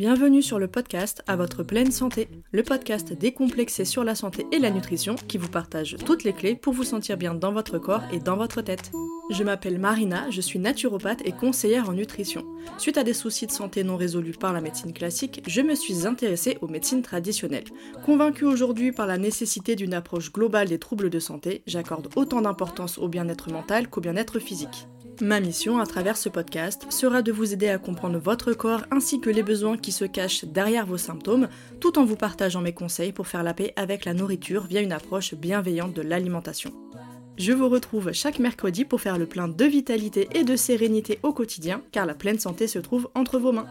bienvenue sur le podcast À votre pleine santé, le podcast décomplexé sur la santé et la nutrition qui vous partage toutes les clés pour vous sentir bien dans votre corps et dans votre tête. Je m'appelle Marina, je suis naturopathe et conseillère en nutrition. Suite à des soucis de santé non résolus par la médecine classique, je me suis intéressée aux médecines traditionnelles. Convaincue aujourd'hui par la nécessité d'une approche globale des troubles de santé, j'accorde autant d'importance au bien-être mental qu'au bien-être physique. Ma mission à travers ce podcast sera de vous aider à comprendre votre corps ainsi que les besoins qui se cachent derrière vos symptômes, tout en vous partageant mes conseils pour faire la paix avec la nourriture via une approche bienveillante de l'alimentation. Je vous retrouve chaque mercredi pour faire le plein de vitalité et de sérénité au quotidien, car la pleine santé se trouve entre vos mains.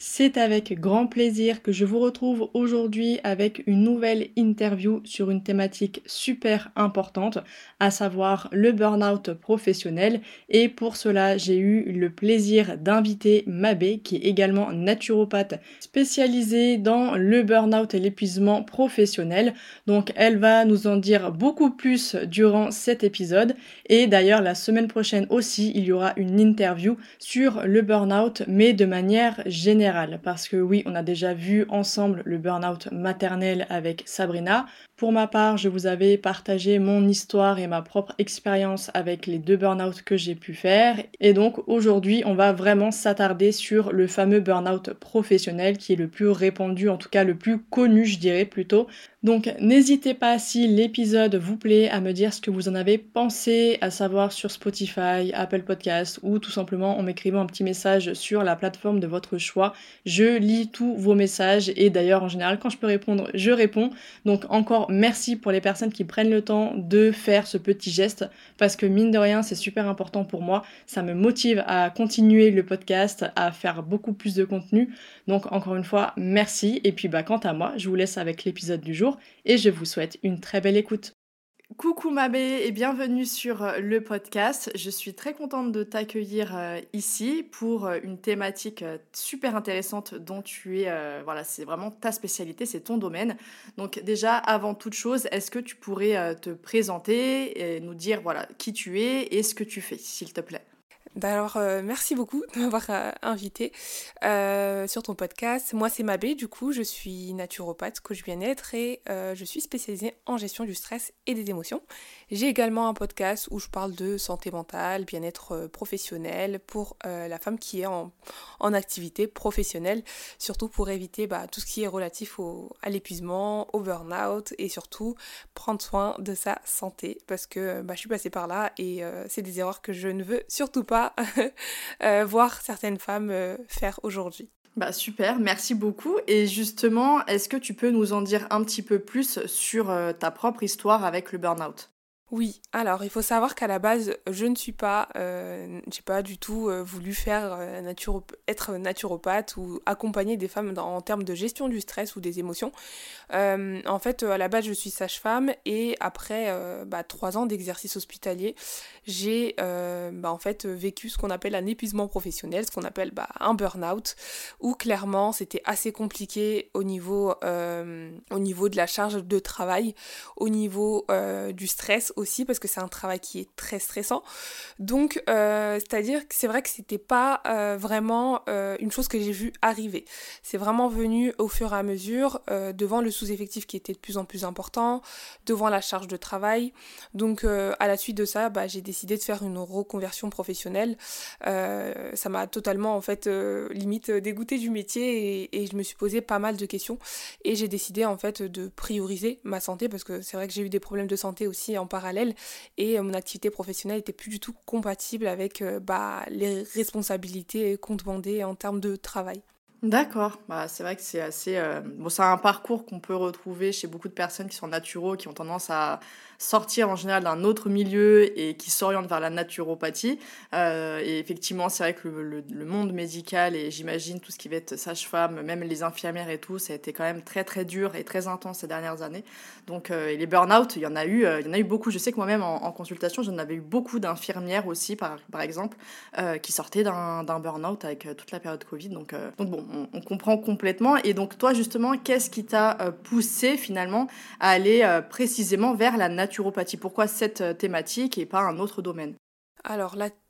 C'est avec grand plaisir que je vous retrouve aujourd'hui avec une nouvelle interview sur une thématique super importante, à savoir le burn-out professionnel. Et pour cela, j'ai eu le plaisir d'inviter Mabé, qui est également naturopathe spécialisée dans le burn-out et l'épuisement professionnel. Donc elle va nous en dire beaucoup plus durant cet épisode. Et d'ailleurs, la semaine prochaine aussi, il y aura une interview sur le burn-out, mais de manière générale parce que oui, on a déjà vu ensemble le burn-out maternel avec Sabrina. Pour ma part, je vous avais partagé mon histoire et ma propre expérience avec les deux burn-out que j'ai pu faire. Et donc aujourd'hui, on va vraiment s'attarder sur le fameux burn-out professionnel qui est le plus répandu, en tout cas le plus connu, je dirais plutôt, donc n'hésitez pas si l'épisode vous plaît à me dire ce que vous en avez pensé, à savoir sur Spotify, Apple Podcast ou tout simplement en m'écrivant un petit message sur la plateforme de votre choix. Je lis tous vos messages et d'ailleurs en général quand je peux répondre, je réponds. Donc encore merci pour les personnes qui prennent le temps de faire ce petit geste parce que mine de rien c'est super important pour moi. Ça me motive à continuer le podcast, à faire beaucoup plus de contenu. Donc encore une fois merci et puis bah quant à moi je vous laisse avec l'épisode du jour et je vous souhaite une très belle écoute. Coucou Mabé et bienvenue sur euh, le podcast. Je suis très contente de t'accueillir euh, ici pour euh, une thématique super intéressante dont tu es, voilà, c'est vraiment ta spécialité, c'est ton domaine. Donc déjà, avant toute chose, est-ce que tu pourrais te présenter et nous dire voilà qui tu es et ce que tu fais, s'il te plaît? Alors, euh, merci beaucoup de m'avoir euh, invité euh, sur ton podcast. Moi, c'est Mabé, du coup, je suis naturopathe, coach bien-être et je suis spécialisée en gestion du stress et des émotions. J'ai également un podcast où je parle de santé mentale, bien-être professionnel pour la femme qui est en, activité professionnelle, surtout pour éviter bah, tout ce qui est relatif à l'épuisement, au burn-out et surtout prendre soin de sa santé parce que bah, je suis passée par là et c'est des erreurs que je ne veux surtout pas euh, voir certaines femmes euh, faire aujourd'hui. Bah super, merci beaucoup. Et justement, est-ce que tu peux nous en dire un petit peu plus sur euh, ta propre histoire avec le burn-out? Oui, alors il faut savoir qu'à la base, je ne suis pas, euh, j'ai pas du tout euh, voulu faire euh, être naturopathe ou accompagner des femmes en termes de gestion du stress ou des émotions. en fait, à la base, je suis sage-femme et après bah, trois ans d'exercice hospitalier, j'ai bah, en fait vécu ce qu'on appelle un épuisement professionnel, ce qu'on appelle bah, un burn-out, où clairement c'était assez compliqué au niveau, au niveau de la charge de travail, au niveau du stress aussi parce que c'est un travail qui est très stressant. Donc, euh, c'est-à-dire que c'est vrai que c'était pas euh, vraiment euh, une chose que j'ai vu arriver. C'est vraiment venu au fur et à mesure devant le sous-effectif qui était de plus en plus important, devant la charge de travail. Donc, à la suite de ça, bah, j'ai décidé de faire une reconversion professionnelle. ça m'a totalement, en fait, limite dégoûté du métier et, et, je me suis posé pas mal de questions. Et j'ai décidé, en fait, de prioriser ma santé parce que c'est vrai que j'ai eu des problèmes de santé aussi en parallèle et euh, mon activité professionnelle était plus du tout compatible avec euh, bah, les responsabilités qu'on demandait en termes de travail. D'accord, bah, c'est vrai que c'est assez... Euh, bon, c'est un parcours qu'on peut retrouver chez beaucoup de personnes qui sont naturaux, qui ont tendance à sortir en général d'un autre milieu et qui s'orientent vers la naturopathie. Euh, et effectivement, c'est vrai que le, monde médical et j'imagine tout ce qui va être sage-femme, même les infirmières et tout, ça a été quand même très très dur et très intense ces dernières années. Donc, euh, les burn-out, il y en a eu, il y en a eu beaucoup. Je sais que moi-même en, consultation, j'en avais eu beaucoup d'infirmières aussi, par, par exemple, qui sortaient d'un burn-out avec toute la période Covid. Donc, donc bon, on, comprend complètement. Et donc toi justement, qu'est-ce qui t'a poussé finalement à aller précisément vers la Pourquoi cette thématique et pas un autre domaine?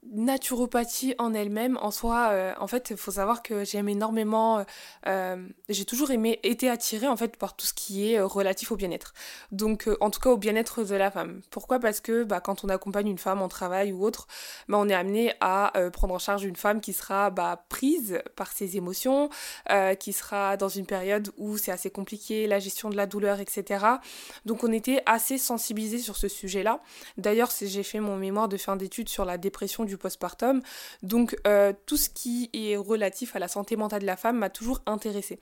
Naturopathie en elle-même, en soi, euh, en fait, il faut savoir que j'aime énormément, euh, euh, j'ai toujours aimé, été attirée en fait par tout ce qui est relatif au bien-être. Donc, en tout cas, au bien-être de la femme. Pourquoi? Parce que bah, quand on accompagne une femme en travail ou autre, bah, on est amené à prendre en charge une femme qui sera bah, prise par ses émotions, qui sera dans une période où c'est assez compliqué, la gestion de la douleur, etc. Donc, on était assez sensibilisés sur ce sujet-là. D'ailleurs, j'ai fait mon mémoire de fin d'études sur la dépression du postpartum. Donc euh, tout ce qui est relatif à la santé mentale de la femme m'a toujours intéressée.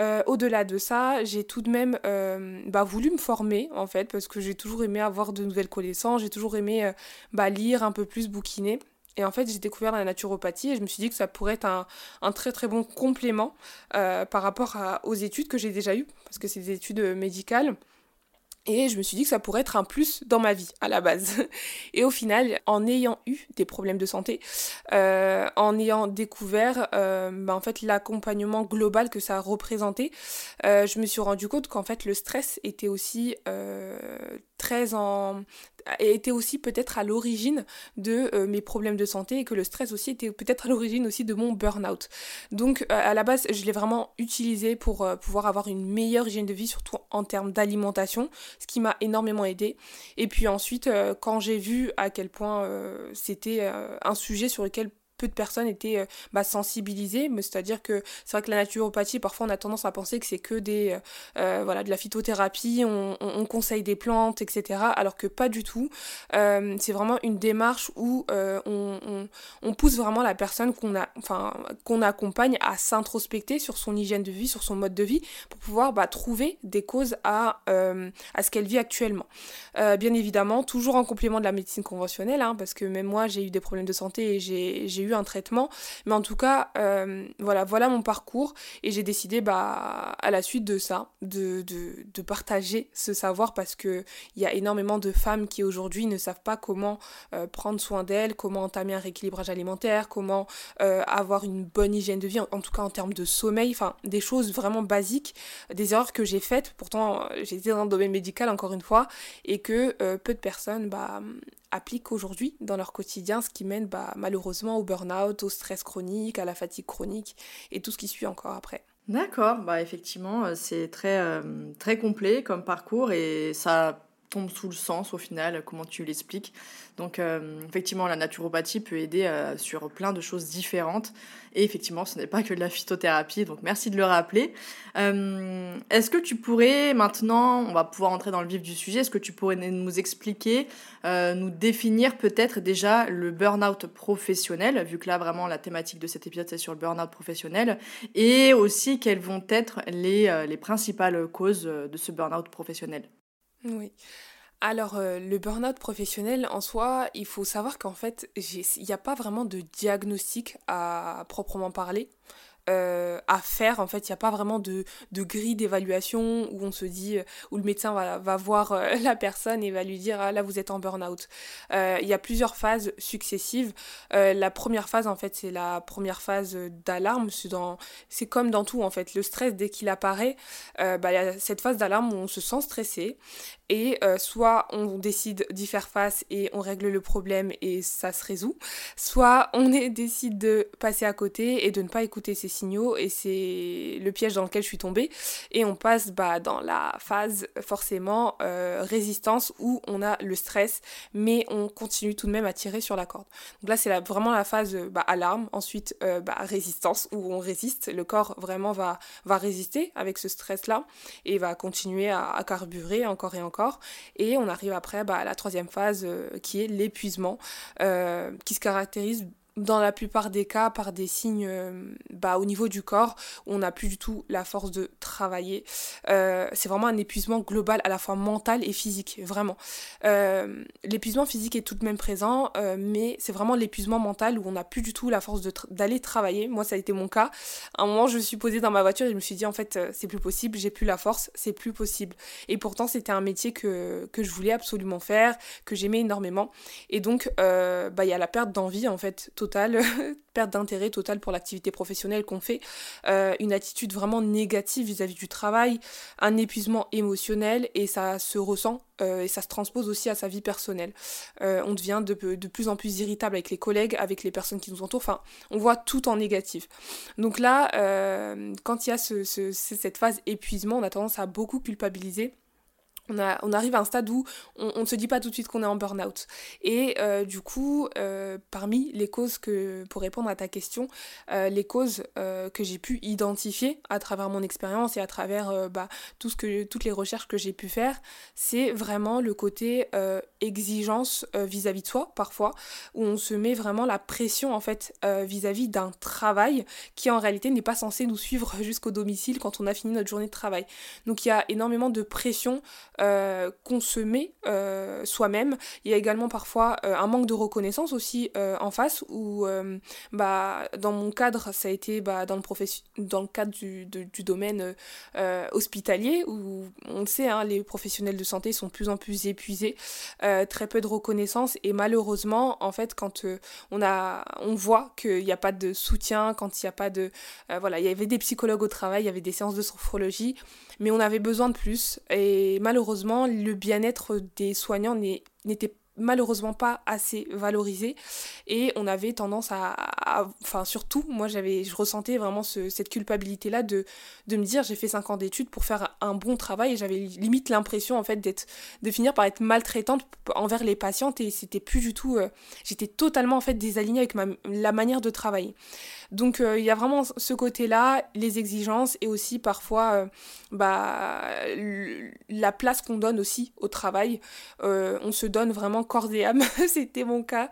Euh, au-delà de ça, j'ai tout de même euh, bah, voulu me former en fait parce que j'ai toujours aimé avoir de nouvelles connaissances, j'ai toujours aimé bah, lire un peu plus, bouquiner. Et en fait, j'ai découvert la naturopathie et je me suis dit que ça pourrait être un, très très bon complément par rapport aux études que j'ai déjà eues, parce que c'est des études médicales. Et je me suis dit que ça pourrait être un plus dans ma vie à la base. Et au final, en ayant eu des problèmes de santé, euh, en ayant découvert euh, bah, en fait l'accompagnement global que ça représentait, euh, je me suis rendu compte qu'en fait le stress était aussi en était aussi peut-être à l'origine de euh, mes problèmes de santé et que le stress aussi était peut-être à l'origine aussi de mon burn-out. Donc euh, à la base, je l'ai vraiment utilisé pour euh, pouvoir avoir une meilleure hygiène de vie, surtout en termes d'alimentation, ce qui m'a énormément aidé. Et puis ensuite, quand j'ai vu à quel point c'était un sujet sur lequel peu de personnes étaient euh, bah, sensibilisées, c'est-à-dire que c'est vrai que la naturopathie, parfois on a tendance à penser que c'est que des, euh, euh, voilà, de la phytothérapie, on, on, conseille des plantes, etc. Alors que pas du tout. c'est vraiment une démarche où on, on, pousse vraiment la personne qu'on a, enfin, qu'on accompagne à s'introspecter sur son hygiène de vie, sur son mode de vie, pour pouvoir bah, trouver des causes à, à ce qu'elle vit actuellement. bien évidemment, toujours en complément de la médecine conventionnelle, hein, parce que même moi j'ai eu des problèmes de santé et j'ai eu un traitement. Mais en tout cas, euh, voilà, voilà mon parcours. Et j'ai décidé, bah, à la suite de ça, de, de, partager ce savoir parce qu'il y a énormément de femmes qui aujourd'hui ne savent pas comment euh, prendre soin d'elles, comment entamer un rééquilibrage alimentaire, comment euh, avoir une bonne hygiène de vie, en, tout cas en termes de sommeil, enfin, des choses vraiment basiques, des erreurs que j'ai faites. Pourtant, j'étais dans le domaine médical encore une fois, et que peu de personnes, bah, appliquent aujourd'hui dans leur quotidien, ce qui mène bah, malheureusement au au stress chronique, à la fatigue chronique et tout ce qui suit encore après. D'accord, bah effectivement, euh, c'est très, euh, très complet comme parcours et ça tombe sous le sens au final, comment tu l'expliques. Donc euh, effectivement, la naturopathie peut aider euh, sur plein de choses différentes. Et effectivement, ce n'est pas que de la phytothérapie, donc merci de le rappeler. Euh, est-ce que tu pourrais maintenant, on va pouvoir entrer dans le vif du sujet, est-ce que tu pourrais nous expliquer, nous définir peut-être déjà le burn-out professionnel, vu que là vraiment la thématique de cet épisode c'est sur le burn-out professionnel, et aussi quelles vont être les, les principales causes de ce burn-out professionnel? Oui. Alors, euh, le burn-out professionnel, en soi, il faut savoir qu'en fait, il n'y a pas vraiment de diagnostic à proprement parler. Euh, à faire. En fait, il n'y a pas vraiment de, de grille d'évaluation où on se dit, euh, où le médecin va, va voir euh, la personne et va lui dire, ah là, vous êtes en burn-out. Il y a plusieurs phases successives. la première phase, en fait, c'est la première phase d'alarme. C'est comme dans tout, en fait. Le stress, dès qu'il apparaît, bah, il y a cette phase d'alarme où on se sent stressé. Et soit on décide d'y faire face et on règle le problème et ça se résout, soit on décide de passer à côté et de ne pas écouter ses signaux et c'est le piège dans lequel je suis tombée. Et on passe bah, dans la phase forcément euh, résistance où on a le stress, mais on continue tout de même à tirer sur la corde. Donc là, c'est vraiment la phase bah, alarme, ensuite euh, bah, résistance où on résiste. Le corps vraiment va, va résister avec ce stress-là et va continuer à, carburer encore et encore. Et on arrive après à la troisième phase euh, qui est l'épuisement, qui se caractérise dans la plupart des cas par des signes euh, bah, au niveau du corps où on n'a plus du tout la force de travailler. Euh, c'est vraiment un épuisement global à la fois mental et physique, vraiment. Euh, l'épuisement physique est tout de même présent, mais c'est vraiment l'épuisement mental où on n'a plus du tout la force d'aller travailler. Moi, ça a été mon cas. À un moment, je me suis posée dans ma voiture et je me suis dit, en fait, c'est plus possible, j'ai plus la force, c'est plus possible. Et pourtant, c'était un métier que, que je voulais absolument faire, que j'aimais énormément. Et donc, bah, il y a la perte d'envie, en fait, totale perte d'intérêt totale pour l'activité professionnelle qu'on fait, euh, une attitude vraiment négative vis-à-vis du travail, un épuisement émotionnel et ça se ressent euh, et ça se transpose aussi à sa vie personnelle. Euh, on devient de, plus en plus irritable avec les collègues, avec les personnes qui nous entourent, enfin on voit tout en négatif. Donc là, quand il y a ce, ce, cette phase épuisement, on a tendance à beaucoup culpabiliser on, arrive à un stade où on ne se dit pas tout de suite qu'on est en burn-out. Et euh, du coup, euh, parmi les causes que, pour répondre à ta question, euh, les causes que j'ai pu identifier à travers mon expérience et à travers bah, toutes les recherches que j'ai pu faire, c'est vraiment le côté exigence vis-à-vis de soi, parfois, où on se met vraiment la pression, en fait, vis-à-vis d'un travail qui, en réalité, n'est pas censé nous suivre jusqu'au domicile quand on a fini notre journée de travail. Donc, il y a énormément de pression euh, euh, soi-même. Il y a également parfois euh, un manque de reconnaissance aussi en face, où bah, dans mon cadre, ça a été bah, dans, le dans le cadre du, du domaine hospitalier, où on le sait, hein, les professionnels de santé sont de plus en plus épuisés, très peu de reconnaissance, et malheureusement, en fait, quand on, a, on voit qu'il n'y a pas de soutien, quand il n'y a pas de... voilà, il y avait des psychologues au travail, il y avait des séances de sophrologie, mais on avait besoin de plus, et malheureusement, malheureusement, le bien-être des soignants n'était malheureusement pas assez valorisé et on avait tendance à, enfin surtout moi j'avais je ressentais vraiment cette culpabilité là de, de me dire j'ai fait 5 ans d'études pour faire un bon travail et j'avais limite l'impression en fait d'être de finir par être maltraitante envers les patientes et c'était plus du tout euh, j'étais totalement en fait désalignée avec la manière de travailler donc euh, il y a vraiment ce côté-là, les exigences et aussi parfois euh, bah, la place qu'on donne aussi au travail. On se donne vraiment corps et âme, c'était mon cas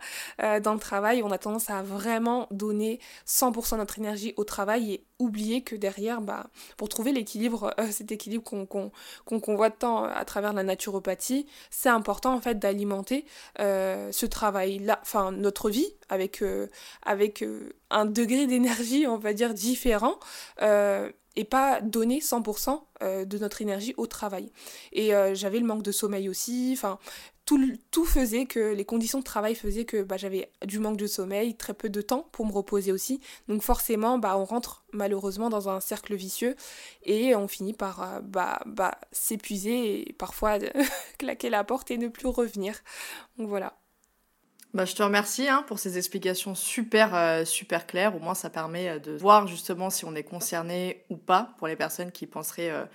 dans le travail. On a tendance à vraiment donner 100% de notre énergie au travail et oublier que derrière, bah, pour trouver l'équilibre, cet équilibre qu'on qu'on voit tant à travers la naturopathie, c'est important en fait d'alimenter ce travail-là, enfin notre vie avec, avec un degré d'énergie, on va dire, différent. Euh, et pas donner 100% euh, de notre énergie au travail. Et euh, j'avais le manque de sommeil aussi, enfin tout, tout, faisait que les conditions de travail faisaient que bah, j'avais du manque de sommeil, très peu de temps pour me reposer aussi. Donc forcément, bah, on rentre malheureusement dans un cercle vicieux et on finit par bah, bah, s'épuiser et parfois claquer la porte et ne plus revenir. Donc voilà. Bah, je te remercie hein, pour ces explications super, euh, super claires. Au moins, ça permet euh, de voir justement si on est concerné ou pas pour les personnes qui penseraient euh,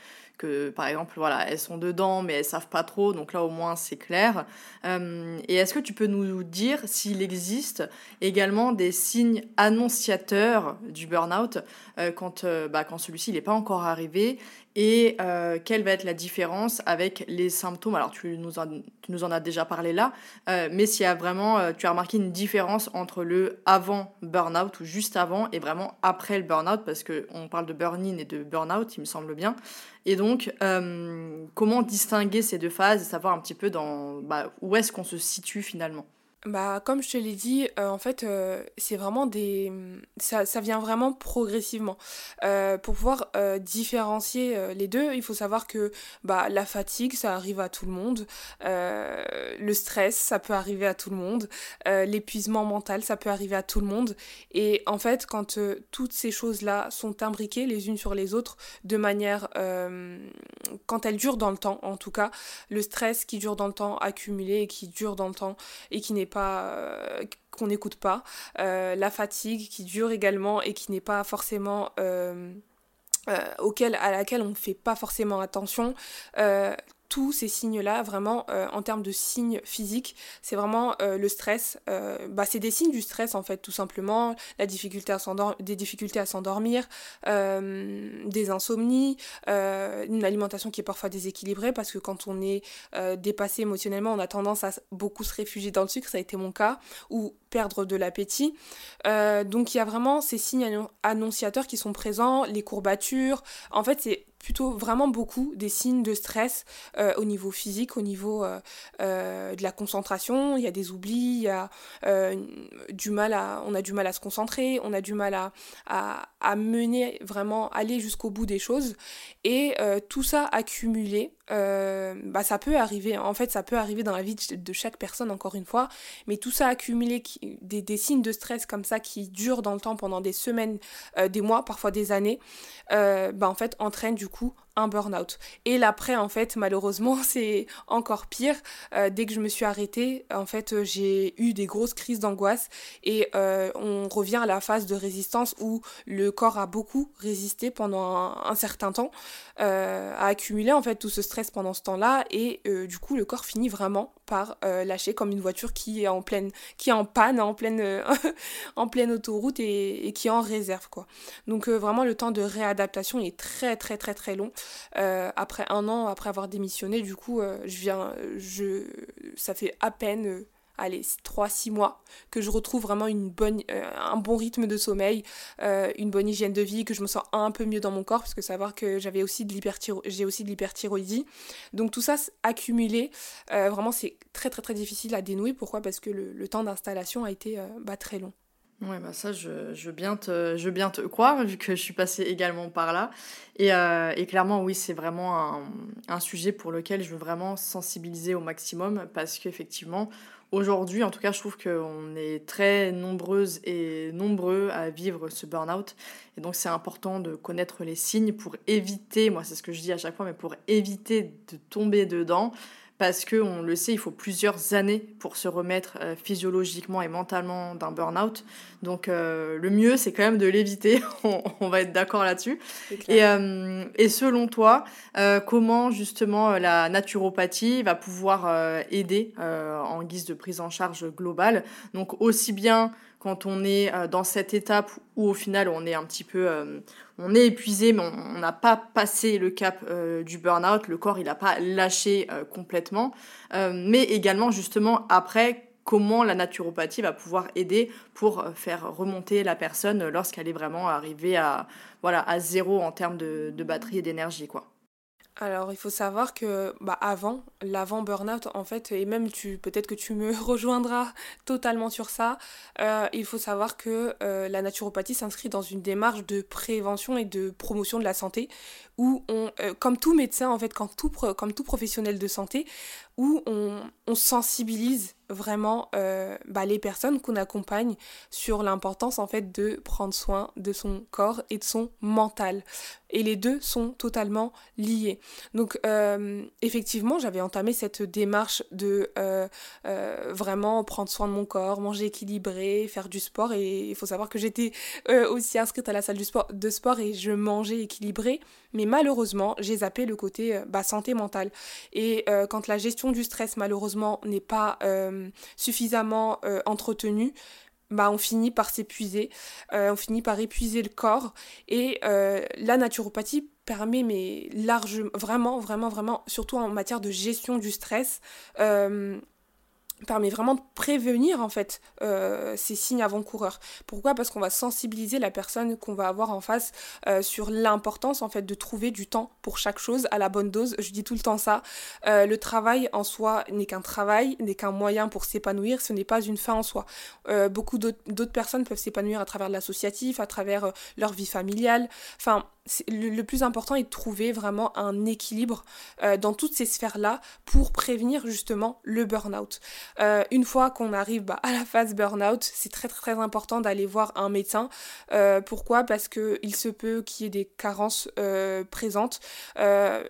par exemple, voilà, elles sont dedans, mais elles savent pas trop. Donc là, au moins, c'est clair. et est-ce que tu peux nous dire s'il existe également des signes annonciateurs du burn-out quand, bah, quand celui-ci n'est pas encore arrivé? Et euh, quelle va être la différence avec les symptômes? Alors tu nous en, tu nous en as déjà parlé là, euh, mais s'il y a vraiment, euh, tu as remarqué une différence entre le avant burn-out ou juste avant et vraiment après le burn-out, parce qu'on parle de burn-in et de burn-out, il me semble bien. Et donc, comment distinguer ces deux phases et savoir un petit peu dans bah, où est-ce qu'on se situe finalement? Bah, comme je te l'ai dit, euh, en fait, euh, c'est vraiment des. Ça, ça, vient vraiment progressivement. Euh, pour pouvoir différencier les deux, il faut savoir que bah, la fatigue, ça arrive à tout le monde. le stress, ça peut arriver à tout le monde. L'épuisement mental, ça peut arriver à tout le monde. Et en fait, quand toutes ces choses-là sont imbriquées les unes sur les autres, de manière. quand elles durent dans le temps, en tout cas, le stress qui dure dans le temps, accumulé et qui dure dans le temps et qui n'est euh, qu'on n'écoute pas, euh, la fatigue qui dure également et qui n'est pas forcément euh, auquel, à laquelle on ne fait pas forcément attention tous ces signes-là, vraiment euh, en termes de signes physiques, c'est vraiment euh, le stress. Euh, bah, c'est des signes du stress en fait, tout simplement. La difficulté à des difficultés à s'endormir, des insomnies, une alimentation qui est parfois déséquilibrée parce que quand on est dépassé émotionnellement, on a tendance à beaucoup se réfugier dans le sucre, ça a été mon cas, ou perdre de l'appétit. donc il y a vraiment ces signes annonciateurs qui sont présents, les courbatures. En fait, c'est plutôt vraiment beaucoup des signes de stress euh, au niveau physique, au niveau euh, euh, de la concentration. Il y a des oublis, on a du mal à se concentrer, on a du mal à, à, à mener vraiment aller jusqu'au bout des choses. Et tout ça accumulé bah, ça peut arriver. En fait, ça peut arriver dans la vie de chaque personne, encore une fois. Mais tout ça accumulé, des, des signes de stress comme ça qui durent dans le temps pendant des semaines, des mois, parfois des années, bah, en fait, entraîne du coup un burn-out. Et l'après, en fait, malheureusement, c'est encore pire. Euh, dès que je me suis arrêtée, en fait, euh, j'ai eu des grosses crises d'angoisse et euh, on revient à la phase de résistance où le corps a beaucoup résisté pendant un, certain temps, a accumulé en fait tout ce stress pendant ce temps-là et du coup, le corps finit vraiment par lâcher comme une voiture qui est en pleine, qui est en panne, en pleine, en pleine autoroute et, qui est en réserve, quoi. Donc vraiment, le temps de réadaptation est très, très, très, très long. Euh, après un an, après avoir démissionné, du coup, euh, je viens, je, ça fait à peine, euh, allez, 3-6 mois que je retrouve vraiment une bonne, un bon rythme de sommeil, une bonne hygiène de vie, que je me sens un peu mieux dans mon corps, parce que savoir que j'avais aussi de j'ai aussi de l'hyperthyroïdie. Donc tout ça accumulé, vraiment c'est très très très difficile à dénouer. Pourquoi? Parce que le, temps d'installation a été bah, très long. Ouais, bah ça, je, je, veux bien te, je bien te croire, vu que je suis passée également par là. Et, euh, et clairement, oui, c'est vraiment un, un, sujet pour lequel je veux vraiment sensibiliser au maximum, parce qu'effectivement, aujourd'hui, en tout cas, je trouve qu'on est très nombreuses et nombreux à vivre ce burn-out. Et donc, c'est important de connaître les signes pour éviter, moi, c'est ce que je dis à chaque fois, mais pour éviter de tomber dedans parce que on le sait, il faut plusieurs années pour se remettre euh, physiologiquement et mentalement d'un burn-out. Donc euh, le mieux, c'est quand même de l'éviter. on, va être d'accord là-dessus. Et, euh, et, selon toi, comment justement la naturopathie va pouvoir aider en guise de prise en charge globale? Donc aussi bien quand on est euh, dans cette étape où au final on est un petit peu euh, on est épuisé mais on n'a pas passé le cap euh, du burn-out, le corps il n'a pas lâché complètement, mais également justement après comment la naturopathie va pouvoir aider pour faire remonter la personne lorsqu'elle est vraiment arrivée à voilà à zéro en termes de, de batterie et d'énergie quoi. Alors, il faut savoir que bah, avant, l'avant burn-out, en fait, et même tu peut-être que tu me rejoindras totalement sur ça, euh, il faut savoir que euh, la naturopathie s'inscrit dans une démarche de prévention et de promotion de la santé, où on, euh, comme tout médecin, en fait, comme tout, comme tout professionnel de santé, où on, sensibilise vraiment euh, bah, les personnes qu'on accompagne sur l'importance en fait de prendre soin de son corps et de son mental. Et les deux sont totalement liés. Donc euh, effectivement, j'avais entamé cette démarche de euh, vraiment prendre soin de mon corps, manger équilibré, faire du sport. Et il faut savoir que j'étais aussi inscrite à la salle de sport et je mangeais équilibré. Mais malheureusement, j'ai zappé le côté bah, santé mentale. Et quand la gestion du stress malheureusement n'est pas suffisamment euh, entretenu, bah, on finit par s'épuiser, euh, on finit par épuiser le corps. Et euh, la naturopathie permet, mais largement, vraiment, vraiment, vraiment, surtout en matière de gestion du stress, permet vraiment de prévenir en fait euh, ces signes avant-coureurs. Pourquoi? Parce qu'on va sensibiliser la personne qu'on va avoir en face euh, sur l'importance en fait de trouver du temps pour chaque chose à la bonne dose. Je dis tout le temps ça. Euh, le travail en soi n'est qu'un travail, n'est qu'un moyen pour s'épanouir, ce n'est pas une fin en soi. beaucoup d'autres personnes peuvent s'épanouir à travers l'associatif, à travers leur vie familiale. Enfin, le, plus important est de trouver vraiment un équilibre euh, dans toutes ces sphères-là pour prévenir justement le burn-out. Euh, une fois qu'on arrive bah, à la phase burn-out, c'est très, très important d'aller voir un médecin. Euh, pourquoi? Parce qu'il se peut qu'il y ait des carences présentes.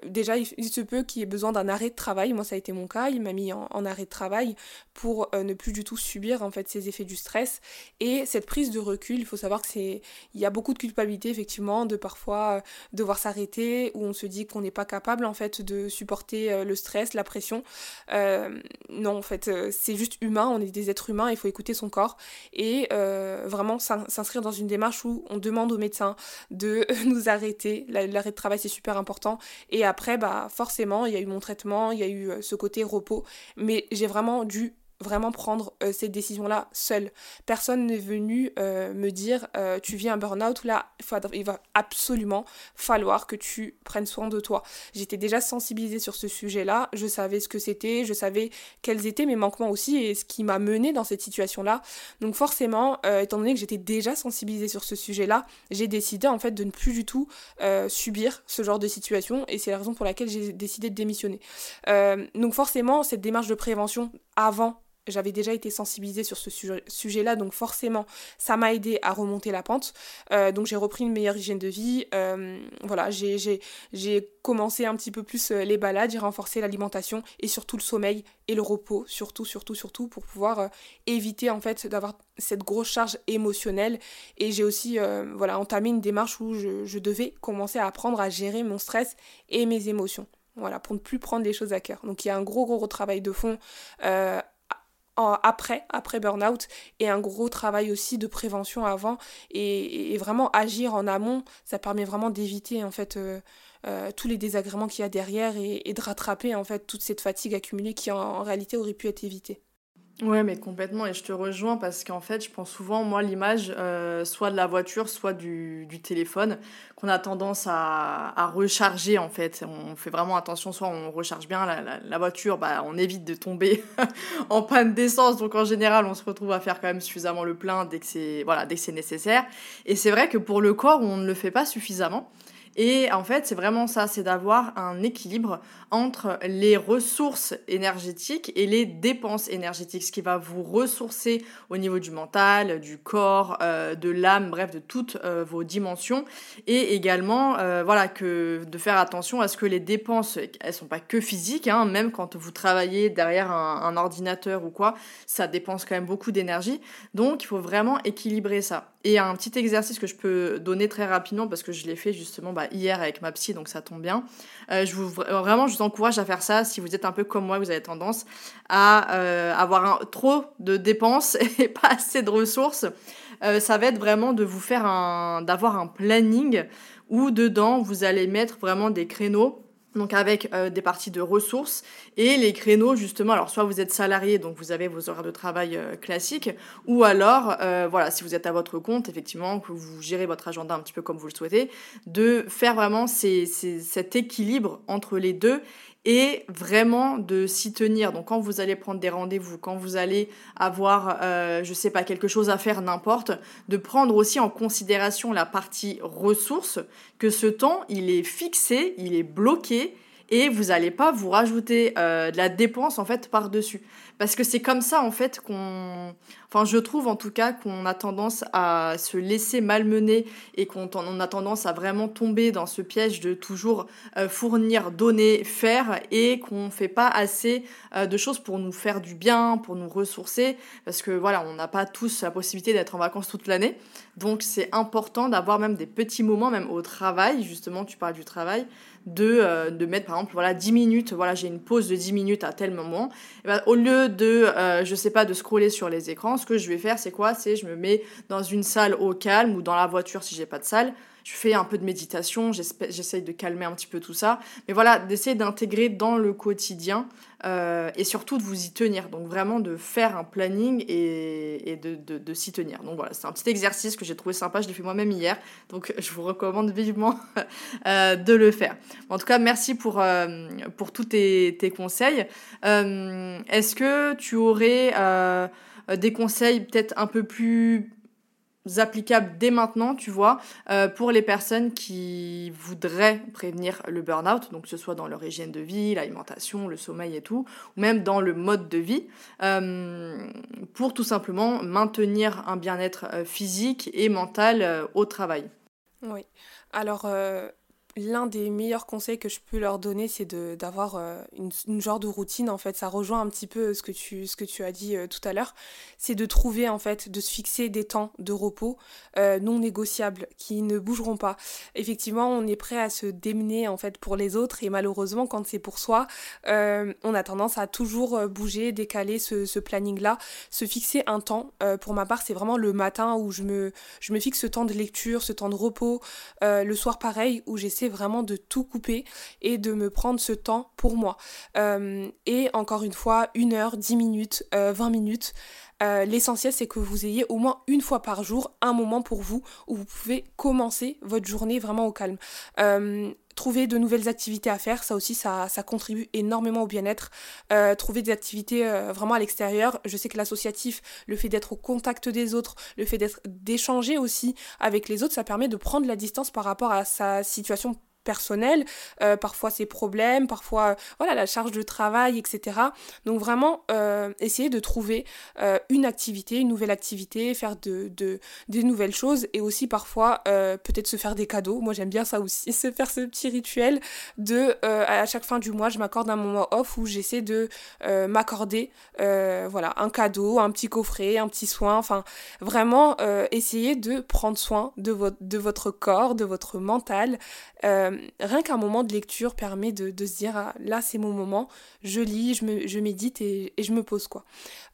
déjà, il, se peut qu'il y ait besoin d'un arrêt de travail. Moi, ça a été mon cas. Il m'a mis en, arrêt de travail pour ne plus du tout subir en fait ces effets du stress. Et cette prise de recul, il faut savoir que c'est, il y a beaucoup de culpabilité effectivement de parfois euh, devoir s'arrêter, où on se dit qu'on n'est pas capable en fait de supporter euh, le stress, la pression. Euh, non, en fait, c'est juste humain, on est des êtres humains, il faut écouter son corps et vraiment s'inscrire dans une démarche où on demande au médecin de nous arrêter. L'arrêt de travail, c'est super important. Et après, bah, forcément, il y a eu mon traitement, il y a eu ce côté repos, mais j'ai vraiment dû vraiment prendre euh, cette décision-là seule. Personne n'est venu euh, me dire euh, tu vis un burn-out, là il, va absolument falloir que tu prenne soin de toi. J'étais déjà sensibilisée sur ce sujet-là, je savais ce que c'était, je savais quels étaient mes manquements aussi et ce qui m'a mené dans cette situation-là. Donc forcément, étant donné que j'étais déjà sensibilisée sur ce sujet-là, j'ai décidé en fait de ne plus du tout subir ce genre de situation et c'est la raison pour laquelle j'ai décidé de démissionner. Donc forcément, cette démarche de prévention avant j'avais déjà été sensibilisée sur ce sujet-là, donc forcément, ça m'a aidé à remonter la pente. Euh, donc j'ai repris une meilleure hygiène de vie. Euh, voilà, j'ai commencé un petit peu plus euh, les balades, j'ai renforcé l'alimentation et surtout le sommeil et le repos, surtout, surtout, surtout, pour pouvoir éviter en fait d'avoir cette grosse charge émotionnelle. Et j'ai aussi voilà, entamé une démarche où je, devais commencer à apprendre à gérer mon stress et mes émotions. Voilà, pour ne plus prendre les choses à cœur. Donc il y a un gros, gros, gros travail de fond après, après burn-out, et un gros travail aussi de prévention avant, et, vraiment agir en amont, ça permet vraiment d'éviter en fait euh, euh, tous les désagréments qu'il y a derrière et, de rattraper en fait toute cette fatigue accumulée qui en réalité aurait pu être évitée. Ouais, mais complètement. Et je te rejoins parce qu'en fait, je pense souvent, moi, l'image, euh, soit de la voiture, soit du, du téléphone, qu'on a tendance à, à, recharger, en fait. On fait vraiment attention, soit on recharge bien la, la, la voiture, bah, on évite de tomber en panne d'essence. Donc, en général, on se retrouve à faire quand même suffisamment le plein dès que c'est voilà, dès que nécessaire. Et c'est vrai que pour le corps, on ne le fait pas suffisamment. Et en fait, c'est vraiment ça, c'est d'avoir un équilibre entre les ressources énergétiques et les dépenses énergétiques, ce qui va vous ressourcer au niveau du mental, du corps, euh, de l'âme, bref, de toutes euh, vos dimensions. Et également, euh, voilà, que de faire attention à ce que les dépenses, elles sont pas que physiques, hein, même quand vous travaillez derrière un, ordinateur ou quoi, ça dépense quand même beaucoup d'énergie. Donc, il faut vraiment équilibrer ça. Et un petit exercice que je peux donner très rapidement parce que je l'ai fait justement bah, hier avec ma psy, donc ça tombe bien. Euh, je vous, vraiment, je vous encourage à faire ça si vous êtes un peu comme moi, vous avez tendance à euh, avoir trop de dépenses et pas assez de ressources. Euh, ça va être vraiment de vous faire un, d'avoir un planning où dedans vous allez mettre vraiment des créneaux donc avec euh, des parties de ressources et les créneaux justement. Alors soit vous êtes salarié donc vous avez vos horaires de travail euh, classiques ou alors euh, voilà si vous êtes à votre compte effectivement que vous gérez votre agenda un petit peu comme vous le souhaitez de faire vraiment cet équilibre entre les deux et vraiment de s'y tenir. Donc quand vous allez prendre des rendez-vous, quand vous allez avoir, euh, je sais pas, quelque chose à faire, n'importe, de prendre aussi en considération la partie ressources, que ce temps, il est fixé, il est bloqué, et vous n'allez pas vous rajouter euh, de la dépense en fait par-dessus. Parce que c'est comme ça en fait qu'on... Enfin je trouve en tout cas qu'on a tendance à se laisser malmener et qu'on a tendance à vraiment tomber dans ce piège de toujours euh, fournir, donner, faire et qu'on ne fait pas assez euh, de choses pour nous faire du bien, pour nous ressourcer. Parce que voilà, on n'a pas tous la possibilité d'être en vacances toute l'année. Donc c'est important d'avoir même des petits moments, même au travail, justement tu parles du travail, de, euh, de mettre par exemple voilà 10 minutes, voilà j'ai une pause de 10 minutes à tel moment, et ben, au lieu de, euh, je sais pas, de scroller sur les écrans, ce que je vais faire c'est quoi? C'est je me mets dans une salle au calme ou dans la voiture si j'ai pas de salle, je fais un peu de méditation, j'essaye de calmer un petit peu tout ça. Mais voilà, d'essayer d'intégrer dans le quotidien euh, et surtout de vous y tenir. Donc vraiment de faire un planning et, de, s'y tenir. Donc voilà, c'est un petit exercice que j'ai trouvé sympa, je l'ai fait moi-même hier. Donc je vous recommande vivement euh, de le faire. En tout cas, merci pour, euh, tous tes conseils. Est-ce que tu aurais des conseils peut-être un peu plus applicables dès maintenant, tu vois, euh, pour les personnes qui voudraient prévenir le burn-out, donc que ce soit dans leur hygiène de vie, l'alimentation, le sommeil et tout, ou même dans le mode de vie, euh, pour tout simplement maintenir un bien-être euh, physique et mental au travail. Oui. Alors, l'un des meilleurs conseils que je peux leur donner, c'est d'avoir euh, une, genre de routine. En fait, ça rejoint un petit peu ce que tu, ce que tu as dit euh, tout à l'heure. C'est de trouver, en fait, de se fixer des temps de repos euh, non négociables qui ne bougeront pas. Effectivement, on est prêt à se démener, en fait, pour les autres. Et malheureusement, quand c'est pour soi, on a tendance à toujours bouger, décaler ce, ce planning-là. Se fixer un temps, pour ma part, c'est vraiment le matin où je me, je me fixe ce temps de lecture, ce temps de repos. le soir, pareil, où j'essaie vraiment de tout couper et de me prendre ce temps pour moi. Euh, et encore une fois, une heure, dix minutes, euh, vingt minutes. Euh, l'essentiel, c'est que vous ayez au moins une fois par jour un moment pour vous où vous pouvez commencer votre journée vraiment au calme. Trouver de nouvelles activités à faire, ça aussi, ça, ça contribue énormément au bien-être. Euh, trouver des activités euh, vraiment à l'extérieur. Je sais que l'associatif, le fait d'être au contact des autres, le fait d'être d'échanger aussi avec les autres, ça permet de prendre la distance par rapport à sa situation personnel, euh, parfois ses problèmes, parfois voilà la charge de travail, etc. Donc vraiment euh, essayer de trouver euh, une activité, une nouvelle activité, faire de, de des nouvelles choses et aussi parfois peut-être se faire des cadeaux. Moi j'aime bien ça aussi, se faire ce petit rituel de à chaque fin du mois je m'accorde un moment off où j'essaie de m'accorder voilà un cadeau, un petit coffret, un petit soin, enfin vraiment essayer de prendre soin de votre corps, de votre mental. Euh, rien qu'un moment de lecture permet de, se dire ah, là c'est mon moment, je lis, je, médite et, je me pose quoi.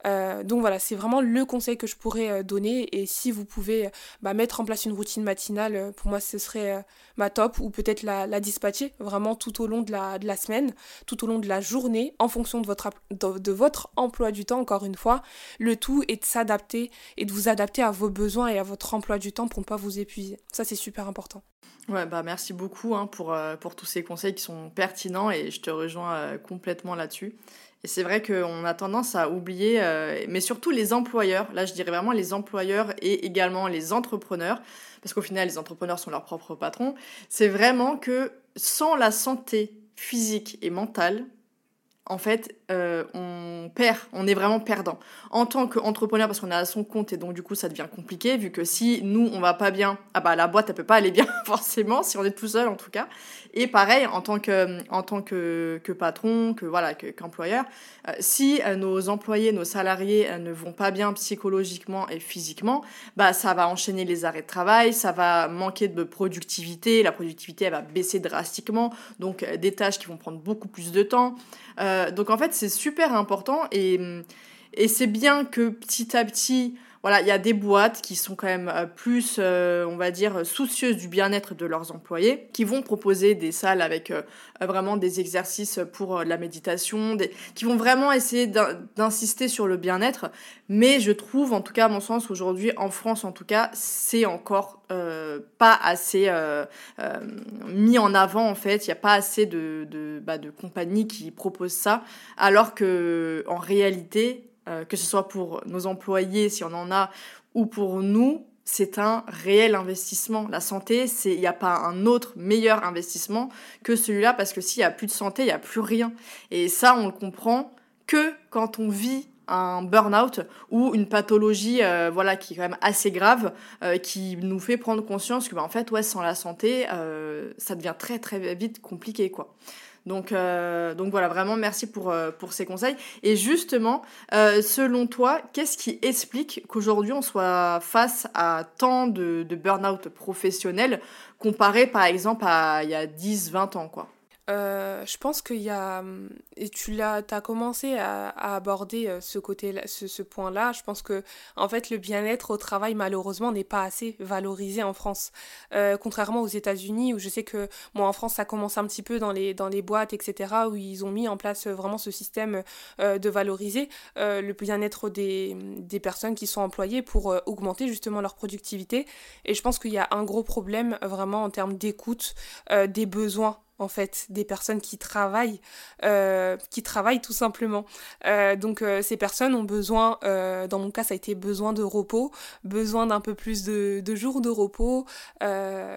Euh, donc voilà, c'est vraiment le conseil que je pourrais euh, donner et si vous pouvez bah, mettre en place une routine matinale, pour moi ce serait ma top ou peut-être la, dispatcher vraiment tout au long de la, de la semaine, tout au long de la journée en fonction de votre, de votre emploi du temps encore une fois. Le tout est de s'adapter et de vous adapter à vos besoins et à votre emploi du temps pour ne pas vous épuiser. Ça c'est super important. Ouais, bah merci beaucoup hein, pour, euh, pour tous ces conseils qui sont pertinents et je te rejoins euh, complètement là-dessus. Et c'est vrai qu'on a tendance à oublier, euh, mais surtout les employeurs, là je dirais vraiment les employeurs et également les entrepreneurs, parce qu'au final les entrepreneurs sont leurs propres patrons, c'est vraiment que sans la santé physique et mentale, en fait, euh, on perd, on est vraiment perdant. En tant qu'entrepreneur, parce qu'on est à son compte et donc du coup ça devient compliqué, vu que si nous on va pas bien, ah bah la boîte elle peut pas aller bien forcément, si on est tout seul en tout cas. Et pareil, en tant que, en tant que, que patron, que voilà, qu'employeur, euh, si euh, nos employés, nos salariés ne vont pas bien psychologiquement et physiquement, bah ça va enchaîner les arrêts de travail, ça va manquer de productivité, la productivité elle va baisser drastiquement, donc des tâches qui vont prendre beaucoup plus de temps. Euh, donc en fait, c'est super important et, et c'est bien que petit à petit, voilà, il y a des boîtes qui sont quand même euh, plus, euh, on va dire, soucieuses du bien-être de leurs employés, qui vont proposer des salles avec vraiment des exercices pour la méditation, qui vont vraiment essayer d'insister sur le bien-être. Mais je trouve, en tout cas à mon sens, aujourd'hui, en France en tout cas, c'est encore pas assez mis en avant en fait. Il n'y a pas assez de, bah, de compagnies qui proposent ça, alors que en réalité, euh, que ce soit pour nos employés si on en a ou pour nous, c'est un réel investissement. La santé, c'est il n'y a pas un autre meilleur investissement que celui-là parce que s'il n'y a plus de santé, il n'y a plus rien. Et ça, on le comprend que quand on vit un burn-out ou une pathologie euh, voilà qui est quand même assez grave euh, qui nous fait prendre conscience que bah, en fait ouais sans la santé ça devient très très vite compliqué quoi. Donc, euh, donc voilà, vraiment merci pour, euh, ces conseils. Et justement, euh, selon toi, qu'est-ce qui explique qu'aujourd'hui on soit face à tant de, de burn-out professionnel comparé par exemple à il y a 10-20 ans quoi? Euh, je pense qu'il y a, et tu l'as, as commencé à, aborder euh, ce côté, ce, point-là. Je pense que en fait le bien-être au travail malheureusement n'est pas assez valorisé en France, euh, contrairement aux États-Unis où je sais que moi en France ça commence un petit peu dans les dans les boîtes etc où ils ont mis en place vraiment ce système de valoriser le bien-être des personnes qui sont employées pour augmenter justement leur productivité. Et je pense qu'il y a un gros problème vraiment en termes d'écoute des besoins en fait des personnes qui travaillent euh, qui travaillent tout simplement. Euh, donc euh, ces personnes ont besoin dans mon cas ça a été besoin de repos besoin d'un peu plus de, jours de repos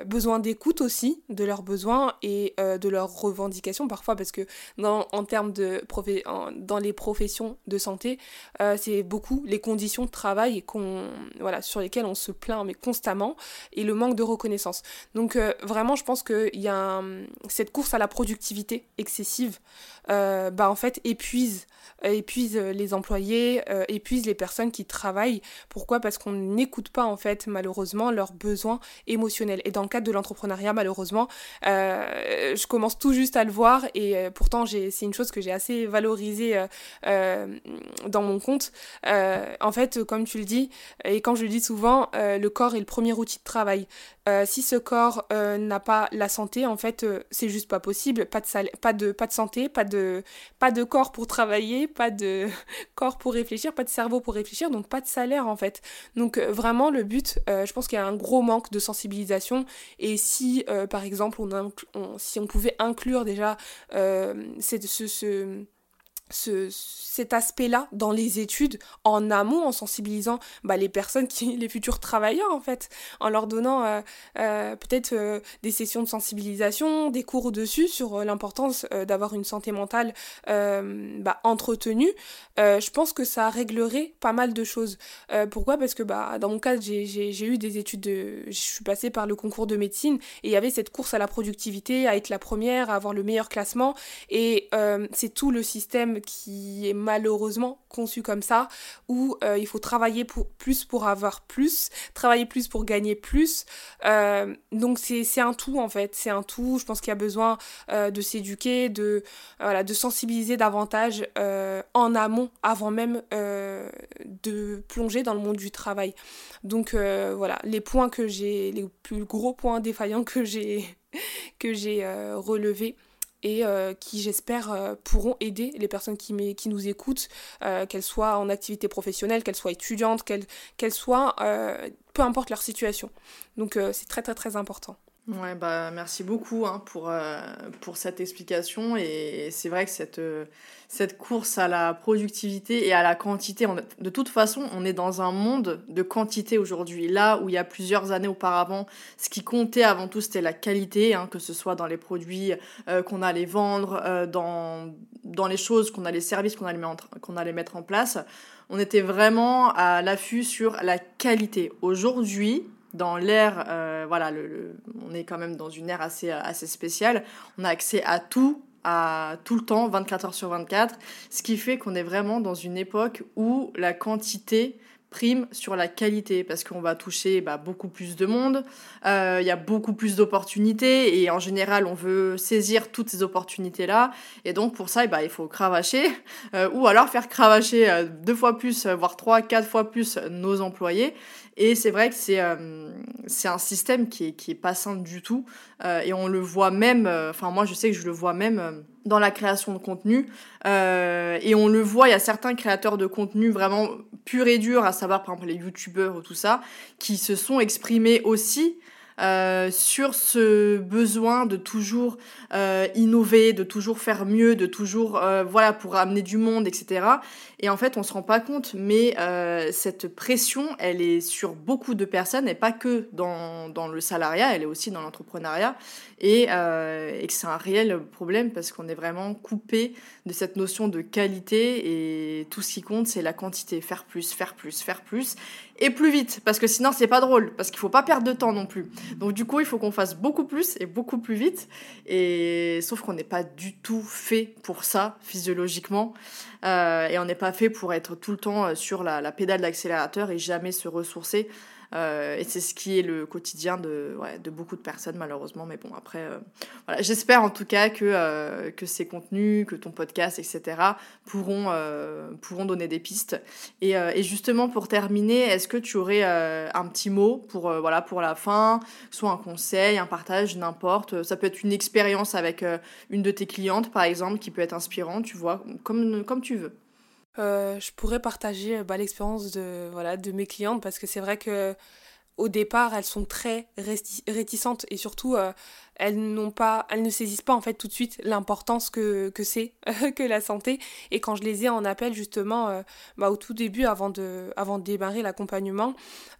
besoin d'écoute aussi de leurs besoins et de leurs revendications parfois parce que dans en termes de dans les professions de santé c'est beaucoup les conditions de travail qu'on voilà sur lesquelles on se plaint mais constamment et le manque de reconnaissance. Donc vraiment je pense qu'il y a cette course à la productivité excessive, euh, bah en fait épuise, euh, épuise les employés, euh, épuise les personnes qui travaillent. Pourquoi? Parce qu'on n'écoute pas en fait malheureusement leurs besoins émotionnels. Et dans le cadre de l'entrepreneuriat, malheureusement, je commence tout juste à le voir et pourtant c'est une chose que j'ai assez valorisée dans mon compte. en fait, comme tu le dis, et quand je le dis souvent, le corps est le premier outil de travail. Euh, si ce corps euh, n'a pas la santé, en fait, c'est juste pas possible. Pas de, pas, de, pas de santé, pas de, pas de corps pour travailler, pas de corps pour réfléchir, pas de cerveau pour réfléchir, donc pas de salaire en fait. Donc vraiment, le but, je pense qu'il y a un gros manque de sensibilisation. Et si, par exemple, on, si on pouvait inclure déjà ce, ce ce, cet aspect-là dans les études en amont, en sensibilisant bah, les personnes, qui, les futurs travailleurs en fait, en leur donnant euh, euh, peut-être euh, des sessions de sensibilisation, des cours dessus sur l'importance d'avoir une santé mentale bah, entretenue. je pense que ça réglerait pas mal de choses. pourquoi? Parce que bah, dans mon cas, j'ai eu des études, de, je suis passée par le concours de médecine et il y avait cette course à la productivité, à être la première, à avoir le meilleur classement et c'est tout le système qui est malheureusement conçu comme ça, où euh, il faut travailler plus pour avoir plus, travailler plus pour gagner plus. Euh, donc c'est un tout en fait, c'est un tout. Je pense qu'il y a besoin euh, de s'éduquer, de, sensibiliser davantage en amont, avant même de plonger dans le monde du travail. Donc voilà, les points que j'ai, les plus gros points défaillants que j'ai relevés et euh, qui, j'espère, euh, pourront aider les personnes qui, qui nous écoutent, euh, qu'elles soient en activité professionnelle, qu'elles soient étudiantes, qu'elles soient, peu importe leur situation. Donc c'est très très très important. Ouais, bah, merci beaucoup hein, pour, euh, pour cette explication. Et c'est vrai que cette, euh, cette course à la productivité et à la quantité, de toute façon, on est dans un monde de quantité aujourd'hui. Là où il y a plusieurs années auparavant, ce qui comptait avant tout, c'était la qualité, hein, que ce soit dans les produits euh, qu'on allait vendre, dans, dans les choses qu'on allait, les services qu'on allait, qu'on allait mettre en place. On était vraiment à l'affût sur la qualité. Aujourd'hui, dans l'ère, euh, voilà, le, on est quand même dans une ère assez, assez spéciale. On a accès à tout, à tout le temps, 24 heures sur 24, ce qui fait qu'on est vraiment dans une époque où la quantité prime sur la qualité parce qu'on va toucher bah, beaucoup plus de monde, euh, il y a beaucoup plus d'opportunités et en général on veut saisir toutes ces opportunités-là et donc pour ça eh bah, il faut cravacher euh, ou alors faire cravacher deux fois plus, voire trois, quatre fois plus nos employés et c'est vrai que c'est euh, c'est un système qui est, qui est pas simple du tout. Euh, et on le voit même, euh, enfin moi je sais que je le vois même dans la création de contenu. et on le voit, il y a certains créateurs de contenu vraiment purs et durs, à savoir par exemple les youtubeurs ou tout ça, qui se sont exprimés aussi euh, sur ce besoin de toujours euh, innover, de toujours faire mieux, de toujours, euh, voilà, pour amener du monde, etc. Et en fait, on se rend pas compte, mais cette pression, elle est sur beaucoup de personnes, et pas que dans, dans le salariat, elle est aussi dans l'entrepreneuriat, et, et que c'est un réel problème parce qu'on est vraiment coupé de cette notion de qualité, et tout ce qui compte, c'est la quantité, faire plus, faire plus, faire plus et plus vite, parce que sinon c'est pas drôle, parce qu'il faut pas perdre de temps non plus. Donc du coup, il faut qu'on fasse beaucoup plus et beaucoup plus vite. Et sauf qu'on n'est pas du tout fait pour ça physiologiquement, euh, et on n'est pas fait pour être tout le temps euh, sur la, la pédale d'accélérateur et jamais se ressourcer. Euh, et c'est ce qui est le quotidien de, beaucoup de personnes, malheureusement. Mais bon, après, euh, voilà. j'espère en tout cas que, euh, ces contenus, que ton podcast, etc., pourront, pourront donner des pistes. Et, et, justement, pour terminer, est-ce que tu aurais un petit mot pour, voilà, pour la fin, soit un conseil, un partage, n'importe? Ça peut être une expérience avec une de tes clientes, par exemple, qui peut être inspirante, tu vois, comme, comme tu veux. Euh, je pourrais partager bah, l'expérience de, voilà, de mes clientes parce que c'est vrai que au départ, elles sont très réticentes et surtout, euh, elles, n'ont pas, elles ne saisissent pas en fait tout de suite l'importance que, que c'est que la santé. Et quand je les ai en appel justement, euh, bah, au tout début, avant de, avant de démarrer l'accompagnement,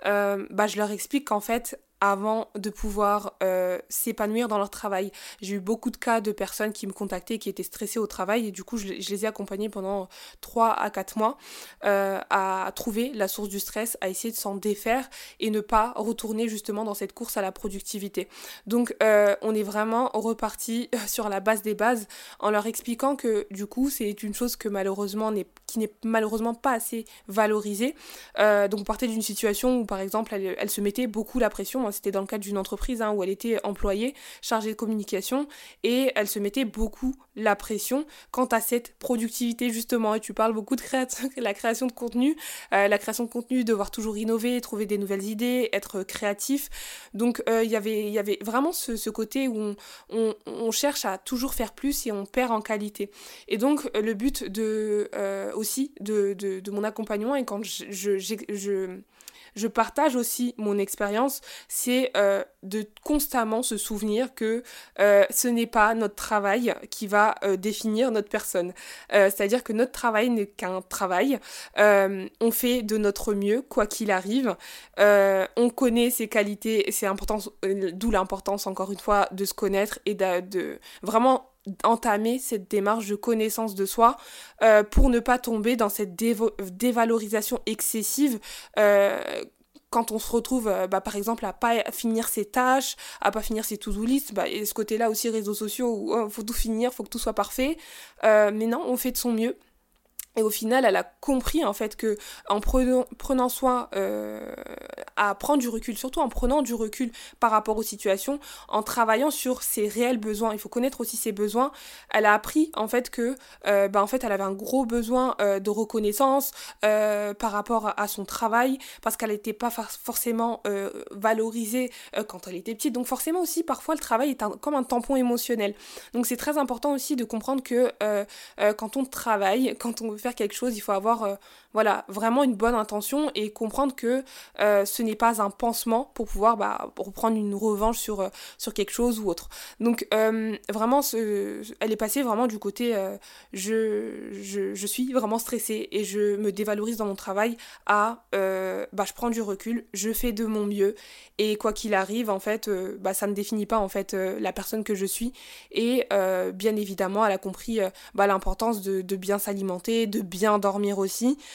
bah, je leur explique qu'en fait, avant de pouvoir euh, s'épanouir dans leur travail. J'ai eu beaucoup de cas de personnes qui me contactaient qui étaient stressées au travail et du coup je, les ai accompagnées pendant 3 à 4 mois euh, à trouver la source du stress, à essayer de s'en défaire et ne pas retourner justement dans cette course à la productivité. Donc euh, on est vraiment reparti sur la base des bases en leur expliquant que du coup c'est une chose que malheureusement qui n'est malheureusement pas assez valorisée. donc on partait d'une situation où par exemple elle, se mettait beaucoup la pression c'était dans le cadre d'une entreprise hein, où elle était employée, chargée de communication, et elle se mettait beaucoup la pression quant à cette productivité justement. Et tu parles beaucoup de la création de contenu, euh, la création de contenu, devoir toujours innover, trouver des nouvelles idées, être créatif. Donc il y y avait vraiment ce, côté où on, cherche à toujours faire plus et on perd en qualité. Et donc le but de, aussi de, de, mon accompagnement et quand je je partage aussi mon expérience, c'est euh, de constamment se souvenir que euh, ce n'est pas notre travail qui va euh, définir notre personne. C'est-à-dire que notre travail n'est qu'un travail. on fait de notre mieux, quoi qu'il arrive. on connaît ses qualités, c'est d'où l'importance, encore une fois, de se connaître et de vraiment entamer cette démarche de connaissance de soi euh, pour ne pas tomber dans cette dévalorisation excessive euh, quand on se retrouve euh, bah, par exemple à pas finir ses tâches, à pas finir ses to-do list, bah, et ce côté-là aussi réseaux sociaux où il faut tout finir, faut que tout soit parfait. mais non, on fait de son mieux. Et au final, elle a compris en fait que en prenant, prenant soin euh, à prendre du recul, surtout en prenant du recul par rapport aux situations, en travaillant sur ses réels besoins, il faut connaître aussi ses besoins. Elle a appris en fait que, euh, bah, en fait, elle avait un gros besoin euh, de reconnaissance par rapport à son travail, parce qu'elle n'était pas forcément valorisée quand elle était petite. Donc forcément aussi, parfois, le travail est comme un tampon émotionnel. Donc c'est très important aussi de comprendre que quand on travaille, quand on faire quelque chose, il faut avoir euh, voilà, vraiment une bonne intention et comprendre que euh, ce n'est pas un pansement pour pouvoir bah, reprendre une revanche sur, euh, quelque chose ou autre. Donc vraiment, ce, elle est passée vraiment du côté je, je, suis vraiment stressée et je me dévalorise dans mon travail à bah, je prends du recul, je fais de mon mieux et quoi qu'il arrive, en fait, bah, ça ne définit pas en fait la personne que je suis et bien évidemment, elle a compris bah, l'importance de bien s'alimenter, de bien dormir aussi,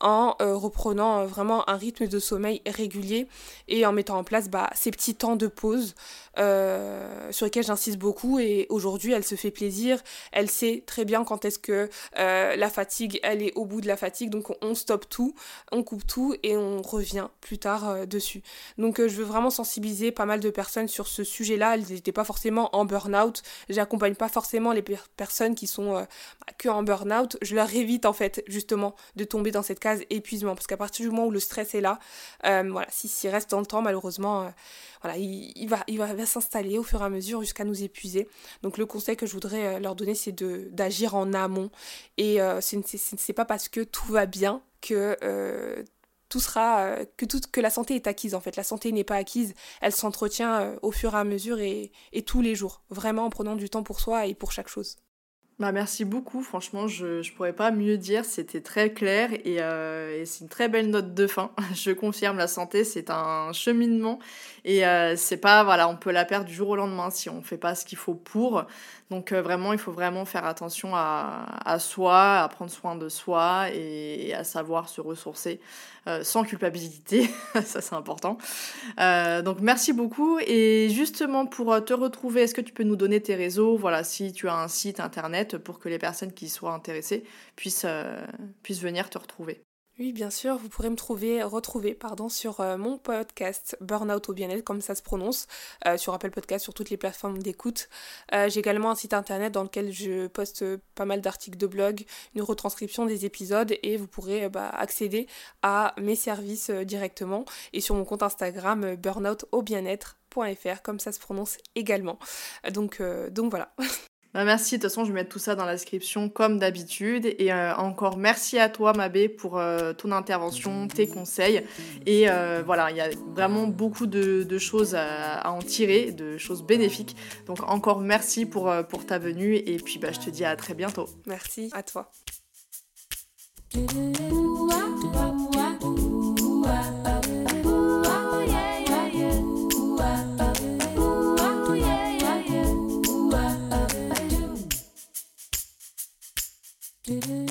en euh, reprenant euh, vraiment un rythme de sommeil régulier et en mettant en place bah, ces petits temps de pause euh, sur lesquels j'insiste beaucoup. Et aujourd'hui elle se fait plaisir, elle sait très bien quand est-ce que la fatigue, elle est au bout de la fatigue, donc on, stoppe tout, on coupe tout et on revient plus tard dessus. Donc je veux vraiment sensibiliser pas mal de personnes sur ce sujet-là, elles n'étaient pas forcément en burn-out, j'accompagne pas forcément les personnes qui sont bah, que en burn-out, je leur évite en fait justement de tomber dans cette case épuisement. Parce qu'à partir du moment où le stress est là, euh, voilà, s'il reste dans le temps, malheureusement, euh, voilà, il, va, il va, s'installer au fur et à mesure jusqu'à nous épuiser. Donc le conseil que je voudrais euh, leur donner, c'est d'agir en amont. Et ce n'est pas parce que tout va bien que tout sera que que la santé est acquise en fait. La santé n'est pas acquise. Elle s'entretient au fur et à mesure et tous les jours. Vraiment en prenant du temps pour soi et pour chaque chose bah, merci beaucoup, franchement, je ne pourrais pas mieux dire, c'était très clair et, euh, et c'est une très belle note de fin. Je confirme, la santé, c'est un cheminement et euh, c'est pas, voilà, on peut la perdre du jour au lendemain si on fait pas ce qu'il faut pour. Donc euh, vraiment, il faut vraiment faire attention à, à, soi, à prendre soin de soi et, à savoir se ressourcer euh, sans culpabilité. Ça, c'est important. Euh, donc merci beaucoup. Et justement, pour te retrouver, est-ce que tu peux nous donner tes réseaux? Voilà, si tu as un site internet pour que les personnes qui soient intéressées puissent venir te retrouver. Oui, bien sûr, vous pourrez me trouver, retrouver pardon, sur euh, mon podcast Burnout au bien-être, comme ça se prononce, euh, sur Apple Podcast, sur toutes les plateformes d'écoute. Euh, j'ai également un site internet dans lequel je poste pas mal d'articles de blog, une retranscription des épisodes et vous pourrez bah, accéder à mes services directement et sur mon compte Instagram burnout au bien-être.fr, comme ça se prononce également. Donc, donc voilà. Bah, merci, de toute façon je vais mettre tout ça dans la description comme d'habitude. Et euh, encore merci à toi Mabé pour euh, ton intervention, tes conseils. Et euh, voilà, il y a vraiment beaucoup de, choses à, en tirer, de choses bénéfiques. Donc encore merci pour, pour ta venue et puis bah, je te dis à très bientôt. Merci à toi. do